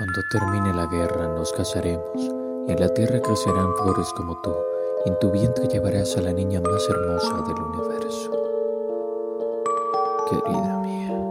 Cuando termine la guerra nos casaremos y en la tierra crecerán flores como tú y en tu vientre llevarás a la niña más hermosa del universo. Querida mía.